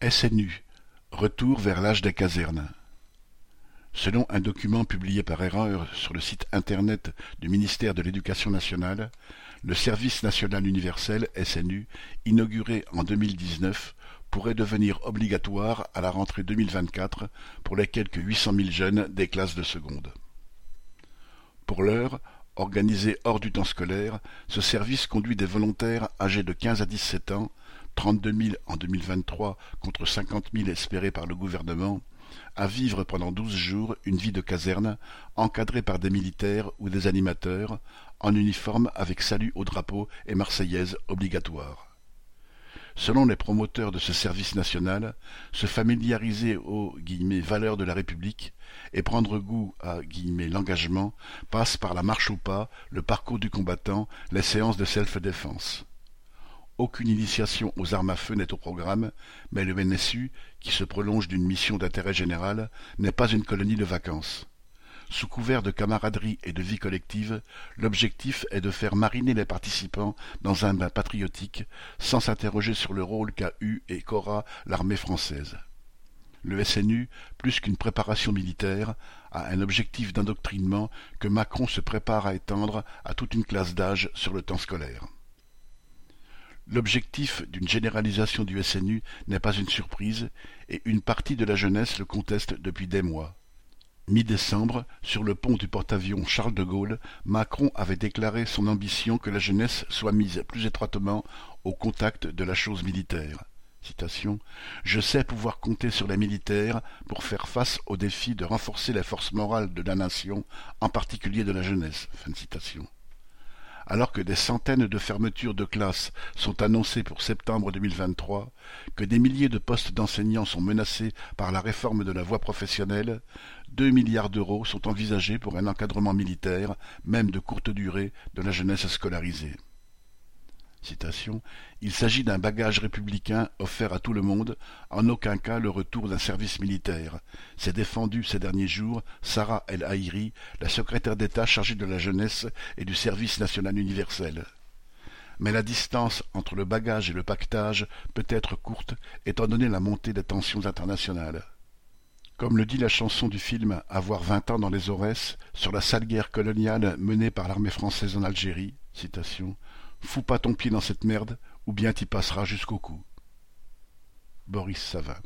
SNU, retour vers l'âge des casernes. Selon un document publié par erreur sur le site internet du ministère de l'Éducation nationale, le service national universel SNU, inauguré en 2019, pourrait devenir obligatoire à la rentrée 2024 pour les quelques 800 000 jeunes des classes de seconde. Pour l'heure, organisé hors du temps scolaire, ce service conduit des volontaires âgés de 15 à 17 ans 32 000 en 2023 contre 50 000 espérés par le gouvernement, à vivre pendant douze jours une vie de caserne, encadrée par des militaires ou des animateurs, en uniforme avec salut au drapeau et marseillaise obligatoire. Selon les promoteurs de ce service national, se familiariser aux valeurs de la République et prendre goût à l'engagement passe par la marche au pas, le parcours du combattant, les séances de self-défense. Aucune initiation aux armes à feu n'est au programme, mais le NSU, qui se prolonge d'une mission d'intérêt général, n'est pas une colonie de vacances. Sous couvert de camaraderie et de vie collective, l'objectif est de faire mariner les participants dans un bain patriotique, sans s'interroger sur le rôle qu'a eu et qu'aura l'armée française. Le SNU, plus qu'une préparation militaire, a un objectif d'endoctrinement que Macron se prépare à étendre à toute une classe d'âge sur le temps scolaire. L'objectif d'une généralisation du SNU n'est pas une surprise, et une partie de la jeunesse le conteste depuis des mois. Mi-décembre, sur le pont du porte-avions Charles de Gaulle, Macron avait déclaré son ambition que la jeunesse soit mise plus étroitement au contact de la chose militaire. Je sais pouvoir compter sur les militaires pour faire face au défi de renforcer la force morale de la nation, en particulier de la jeunesse. Alors que des centaines de fermetures de classes sont annoncées pour septembre 2023, que des milliers de postes d'enseignants sont menacés par la réforme de la voie professionnelle, deux milliards d'euros sont envisagés pour un encadrement militaire, même de courte durée, de la jeunesse scolarisée. Il s'agit d'un bagage républicain offert à tout le monde, en aucun cas le retour d'un service militaire. C'est défendu ces derniers jours Sarah El Haïri, la secrétaire d'État chargée de la jeunesse et du service national universel. Mais la distance entre le bagage et le pactage peut être courte, étant donné la montée des tensions internationales. Comme le dit la chanson du film Avoir vingt ans dans les Aurès, sur la sale guerre coloniale menée par l'armée française en Algérie, Fous pas ton pied dans cette merde, ou bien t'y passeras jusqu'au cou. Boris Savin